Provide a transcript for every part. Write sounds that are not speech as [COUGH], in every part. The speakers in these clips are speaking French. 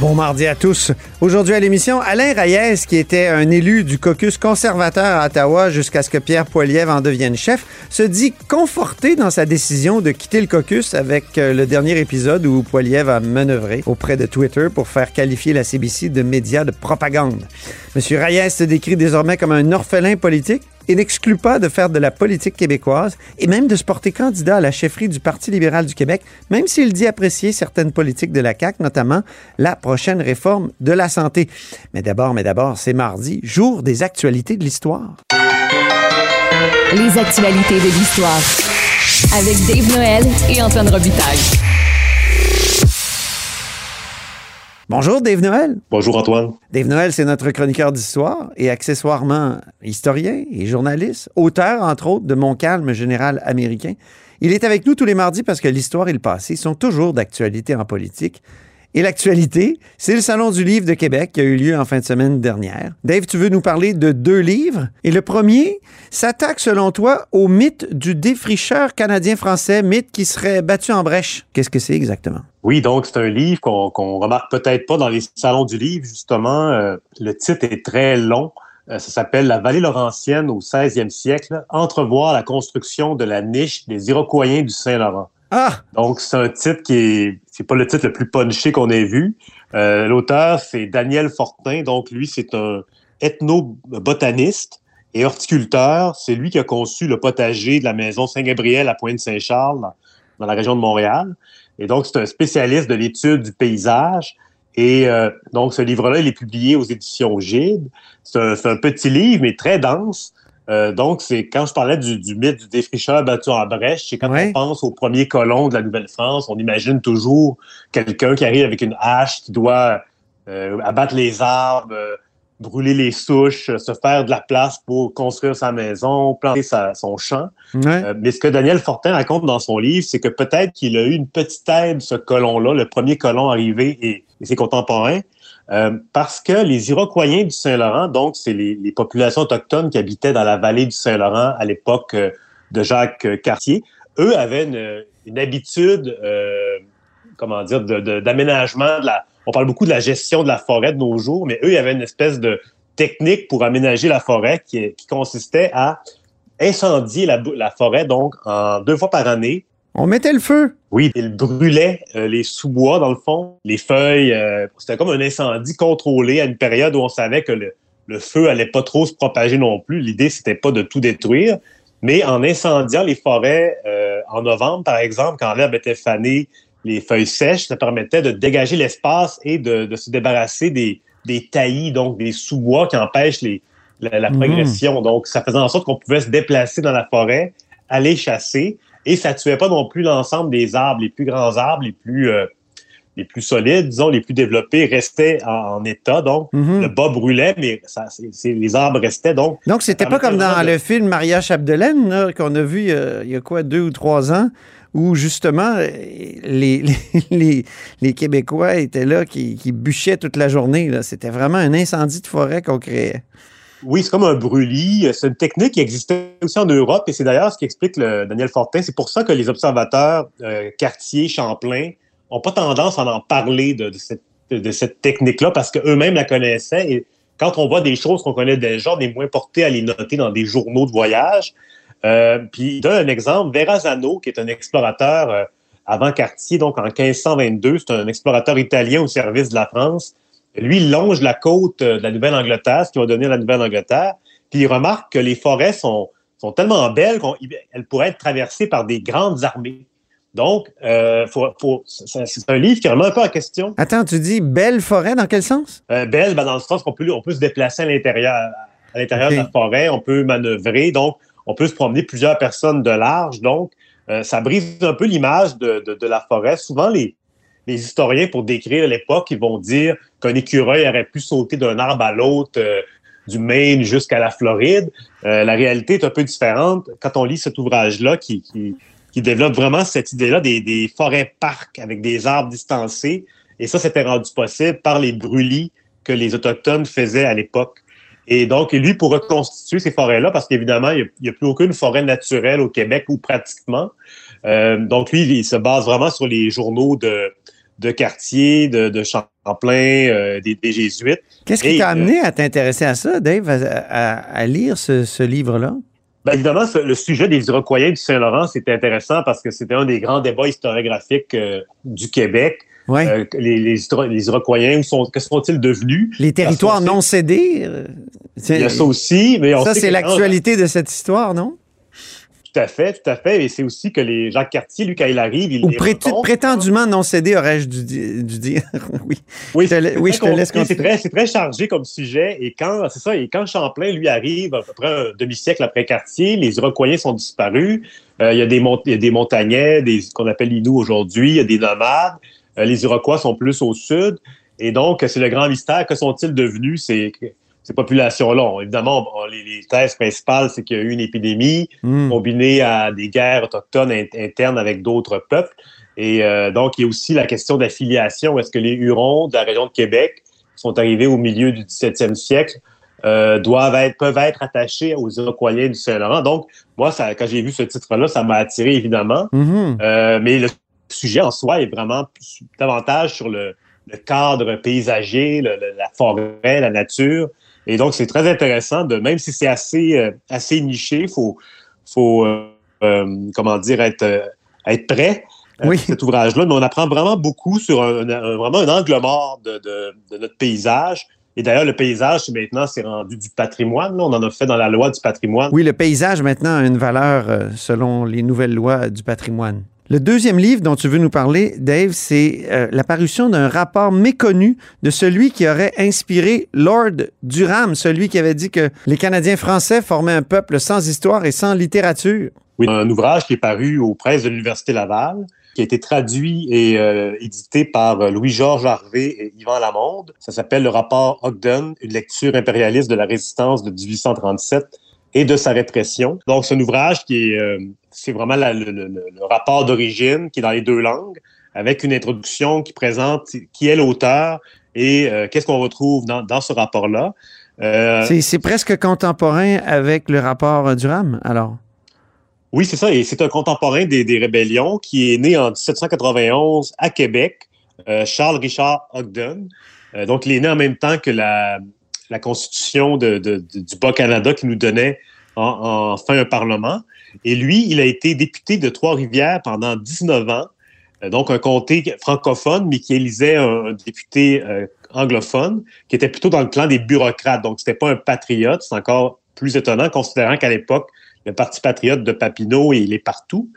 Bon mardi à tous. Aujourd'hui à l'émission, Alain Reyes, qui était un élu du caucus conservateur à Ottawa jusqu'à ce que Pierre Poilievre en devienne chef, se dit conforté dans sa décision de quitter le caucus avec euh, le dernier épisode où Poilievre a manœuvré auprès de Twitter pour faire qualifier la CBC de média de propagande. Monsieur Reyes se décrit désormais comme un orphelin politique et n'exclut pas de faire de la politique québécoise et même de se porter candidat à la chefferie du Parti libéral du Québec, même s'il dit apprécier certaines politiques de la CAQ, notamment la prochaine réforme de la santé. Mais d'abord, mais d'abord, c'est mardi, jour des actualités de l'histoire. Les actualités de l'histoire avec Dave Noël et Antoine Robitaille. Bonjour Dave Noël. Bonjour Antoine. Dave Noël, c'est notre chroniqueur d'histoire et accessoirement historien et journaliste, auteur entre autres de Mon calme général américain. Il est avec nous tous les mardis parce que l'histoire et le passé sont toujours d'actualité en politique. Et l'actualité, c'est le Salon du livre de Québec qui a eu lieu en fin de semaine dernière. Dave, tu veux nous parler de deux livres? Et le premier s'attaque, selon toi, au mythe du défricheur canadien-français, mythe qui serait battu en brèche. Qu'est-ce que c'est exactement? Oui, donc c'est un livre qu'on qu'on remarque peut-être pas dans les salons du livre, justement. Euh, le titre est très long. Euh, ça s'appelle La vallée laurentienne au 16e siècle, entrevoir la construction de la niche des Iroquois du Saint-Laurent. Ah! Donc, c'est un titre qui est, c'est pas le titre le plus punché qu'on ait vu. Euh, L'auteur, c'est Daniel Fortin. Donc, lui, c'est un ethnobotaniste et horticulteur. C'est lui qui a conçu le potager de la maison Saint-Gabriel à Pointe-Saint-Charles, dans, la région de Montréal. Et donc, c'est un spécialiste de l'étude du paysage. Et euh, donc, ce livre-là, il est publié aux éditions Gide. C'est un petit livre, mais très dense. Euh, donc, c'est quand je parlais du, du mythe du défricheur battu en brèche, c'est quand Ouais. on pense aux premiers colons de la Nouvelle-France, on imagine toujours quelqu'un qui arrive avec une hache, qui doit euh, abattre les arbres, euh, brûler les souches, se faire de la place pour construire sa maison, planter sa- son champ. Ouais. Mais ce que Daniel Fortin raconte dans son livre, c'est que peut-être qu'il a eu une petite aide, ce colon-là, le premier colon arrivé et, et ses contemporains, euh, parce que les Iroquois du Saint-Laurent, donc c'est les, populations autochtones qui habitaient dans la vallée du Saint-Laurent à l'époque euh, de Jacques euh, Cartier, eux avaient une, habitude, comment dire, d'aménagement. On parle beaucoup de la gestion de la forêt de nos jours, mais eux, il y avait une espèce de technique pour aménager la forêt qui, consistait à incendier la, forêt donc deux fois par année. On mettait le feu. Oui, ils brûlaient euh, les sous-bois dans le fond, les feuilles. euh, C'était comme un incendie contrôlé à une période où on savait que le, le feu allait pas trop se propager non plus. L'idée c'était pas de tout détruire, mais en incendiant les forêts euh, en novembre par exemple, quand l'herbe était fanée, les feuilles sèches, ça permettait de dégager l'espace et de, de se débarrasser des, des taillis, donc des sous-bois qui empêchent les, la, la Mhm. progression. Donc, ça faisait en sorte qu'on pouvait se déplacer dans la forêt, aller chasser, et ça tuait pas non plus l'ensemble des arbres, les plus grands arbres, les plus euh, les plus solides, disons, les plus développés, restaient en, en état. Donc, Mhm. le bas brûlait, mais ça, les arbres restaient. Donc, Donc, c'était pas comme dans de- le film Maria Chapdelaine, qu'on a vu euh, il y a quoi, deux ou trois ans, où justement, euh, les, [LAUGHS] les, les- les Québécois étaient là qui, qui bûchaient toute la journée. là. C'était vraiment un incendie de forêt qu'on créait. Oui, c'est comme un brûlis. C'est une technique qui existait aussi en Europe et c'est d'ailleurs ce qui explique le Daniel Fortin. C'est pour ça que les observateurs euh, Cartier, Champlain ont pas tendance à en parler de, cette, technique-là parce qu'eux-mêmes la connaissaient. Et quand on voit des choses qu'on connaît déjà, on est moins porté à les noter dans des journaux de voyage. Euh, puis, donne un exemple. Verrazano, qui est un explorateur euh, avant Cartier, donc en 1522, c'est un explorateur italien au service de la France. Lui, il longe la côte euh, de la Nouvelle-Angleterre, ce qui va donner la Nouvelle-Angleterre. Puis il remarque que les forêts sont, sont tellement belles qu'elles pourraient être traversées par des grandes armées. Donc, euh, faut, faut- c'est un livre qui remet un peu en question. Attends, tu dis belle forêt, dans quel sens? Euh, belle, ben, dans le sens qu'on peut, on peut se déplacer à l'intérieur, à l'intérieur de la forêt, on peut manœuvrer, donc on peut se promener plusieurs personnes de large. Donc, euh, ça brise un peu l'image de, de, de la forêt. Souvent, les, les historiens, pour décrire l'époque, ils vont dire qu'un écureuil aurait pu sauter d'un arbre à l'autre, euh, du Maine jusqu'à la Floride. Euh, la réalité est un peu différente quand on lit cet ouvrage-là qui, qui, qui développe vraiment cette idée-là des, des forêts-parcs avec des arbres distancés Et ça, c'était rendu possible par les brûlis que les Autochtones faisaient à l'époque. Et donc, lui, pour reconstituer ces forêts-là, parce qu'évidemment, il n'y a, plus aucune forêt naturelle au Québec, ou pratiquement. Euh, donc, lui, il se base vraiment sur les journaux de, de quartier, de, de Champlain, euh, des, des, Jésuites. Qu'est-ce qui t'a amené à t'intéresser à ça, Dave, à, à, lire ce, ce livre-là? Bien, évidemment, le sujet des Iroquois du Saint-Laurent, c'était intéressant parce que c'était un des grands débats historiographiques euh, du Québec. Ouais. Euh, les, les, les Iroquois, sont, que sont-ils devenus? Les territoires non cédés? Euh, Il y a ça aussi. Mais on ça, c'est l'actualité de cette histoire, non? Tout à fait, tout à fait. Et c'est aussi que les Jacques Cartier, lui, quand il arrive, il Ou prétendument non cédé, aurais-je dû, dû, dire? [LAUGHS] oui. Oui, je te, oui, je te laisse C'est très, très, chargé comme sujet. Et quand, c'est ça, et quand Champlain, lui, arrive à peu près un demi-siècle après Cartier, les Iroquois sont disparus. Euh, il, y a des il y a des montagnais, des, qu'on appelle Inuits aujourd'hui, il y a des nomades. Euh, les Iroquois sont plus au sud. Et donc, c'est le grand mystère. Que sont-ils devenus? C'est ces populations-là. Évidemment, les, les, thèses principales, c'est qu'il y a eu une épidémie mm. combinée à des guerres autochtones internes avec d'autres peuples. Et euh, donc, il y a aussi la question d'affiliation. Est-ce que les Hurons de la région de Québec sont arrivés au milieu du 17e siècle euh, doivent être, peuvent être attachés aux Iroquois du Saint-Laurent? Donc, moi, ça, quand j'ai vu ce titre-là, ça m'a attiré évidemment. Mm -hmm. euh, mais le sujet en soi est vraiment davantage sur le, le cadre paysager, le, le, la forêt, la nature. Et donc, c'est très intéressant de, même si c'est assez, euh, assez niché, il faut, faut euh, euh, comment dire, être, être prêt oui. cet ouvrage-là. Mais on apprend vraiment beaucoup sur un, un, vraiment un angle mort de, de, de notre paysage. Et d'ailleurs, le paysage, maintenant, c'est rendu du patrimoine. Là. On en a fait dans la loi du patrimoine. Oui, le paysage, maintenant, a une valeur selon les nouvelles lois du patrimoine. Le deuxième livre dont tu veux nous parler, Dave, c'est euh, l'apparition d'un rapport méconnu de celui qui aurait inspiré Lord Durham, celui qui avait dit que les Canadiens français formaient un peuple sans histoire et sans littérature. Oui, un ouvrage qui est paru aux presses de l'Université Laval, qui a été traduit et euh, édité par Louis-Georges Harvey et Yvan Lamonde. Ça s'appelle Le rapport Ogden, une lecture impérialiste de la résistance de 1837 et de sa répression. Donc, c'est un ouvrage qui est, euh, c'est vraiment la, le, le, le, rapport d'origine qui est dans les deux langues, avec une introduction qui présente qui est l'auteur et euh, qu'est-ce qu'on retrouve dans, dans ce rapport-là. Euh, c'est presque contemporain avec le rapport Durham, alors? Oui, c'est ça. Et c'est un contemporain des, des, rébellions qui est né en 1791 à Québec, Charles Richard Ogden. Donc, il est né en même temps que la, la constitution de, du Bas-Canada qui nous donnait en, enfin un parlement. Et lui, il a été député de Trois-Rivières pendant 19 ans, euh, donc un comté francophone, mais qui élisait un, député euh, anglophone, qui était plutôt dans le clan des bureaucrates. Donc, c'était pas un patriote. C'est encore plus étonnant, considérant qu'à l'époque, le Parti patriote de Papineau, il est partout.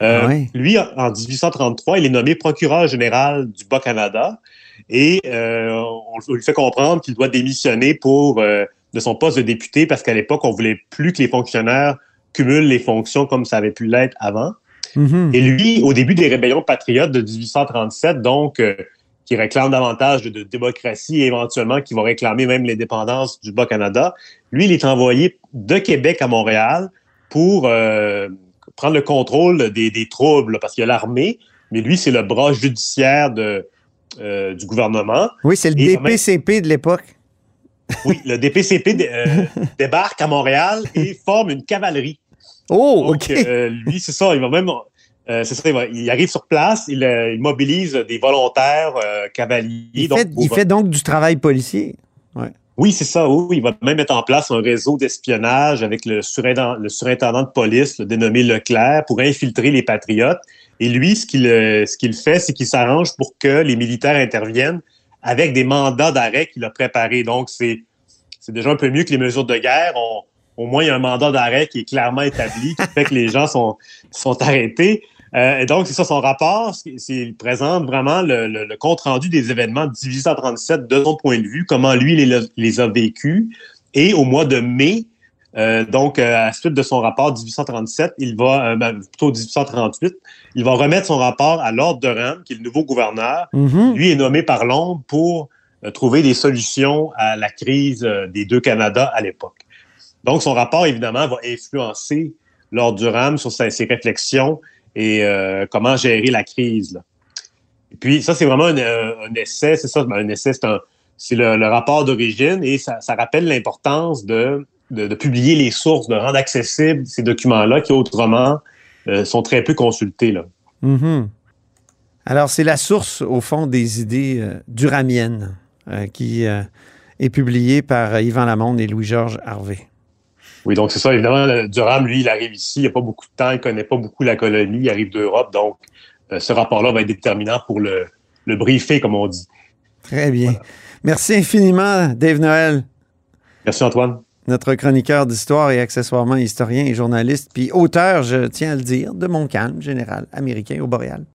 Euh, oui. Lui, en 1833, il est nommé procureur général du Bas-Canada et euh, on, lui fait comprendre qu'il doit démissionner pour euh, de son poste de député parce qu'à l'époque, on voulait plus que les fonctionnaires cumulent les fonctions comme ça avait pu l'être avant. Mm -hmm. Et lui, au début des rébellions patriotes de 1837, donc, euh, qui réclame davantage de, de, démocratie et éventuellement qui va réclamer même l'indépendance du Bas-Canada, lui, il est envoyé de Québec à Montréal pour euh, prendre le contrôle des, des troubles, parce qu'il y a l'armée, mais lui, c'est le bras judiciaire de, euh, du gouvernement. Oui, c'est le et DPCP même, de l'époque. Oui, le DPCP euh, [LAUGHS] débarque à Montréal et forme une cavalerie. Oh, donc, OK. Euh, lui, c'est ça, il va même. c'est ça, il, va, il, arrive sur place, il, il mobilise des volontaires cavaliers. Il, donc, fait, il fait donc du travail policier. Ouais. Oui, c'est ça. Oui, il va même mettre en place un réseau d'espionnage avec le surintendant, de police, le dénommé Leclerc, pour infiltrer les patriotes. Et lui, ce qu'il ce qu'il fait, c'est qu'il s'arrange pour que les militaires interviennent avec des mandats d'arrêt qu'il a préparés. Donc, c'est déjà un peu mieux que les mesures de guerre. Au moins, il y a un mandat d'arrêt qui est clairement établi, qui fait que les gens sont arrêtés. Euh, et donc, c'est ça son rapport. Il présente vraiment le, le, le, compte-rendu des événements de 1837 de son point de vue, comment lui les, les a vécus. Et au mois de mai, euh, donc, euh, à la suite de son rapport 1837, il va, euh, plutôt 1838, il va remettre son rapport à Lord Durham, qui est le nouveau gouverneur. Mm -hmm. Lui est nommé par Londres pour trouver des solutions à la crise des deux Canada à l'époque. Donc, son rapport, évidemment, va influencer Lord Durham sur sa, ses réflexions et euh, comment gérer la crise. Là. Et puis, ça, c'est vraiment un, un essai, c'est ça, un essai, c'est le, le rapport d'origine et ça, rappelle l'importance de, publier les sources, de rendre accessibles ces documents-là qui autrement euh, sont très peu consultés. Là. Mm-hmm. Alors, c'est la source, au fond, des idées euh, duramiennes euh, qui euh, est publiée par Yvan Lamonde et Louis-Georges Harvey. Oui, donc c'est ça. Évidemment, Durham, lui, il arrive ici, il n'y a pas beaucoup de temps, il ne connaît pas beaucoup la colonie, il arrive d'Europe, donc ce rapport-là va être déterminant pour le, le briefer, comme on dit. Très bien. Voilà. Merci infiniment, Dave Noël. Merci, Antoine. Notre chroniqueur d'histoire et accessoirement historien et journaliste, puis auteur, je tiens à le dire, de Mon calme général américain au Boréal.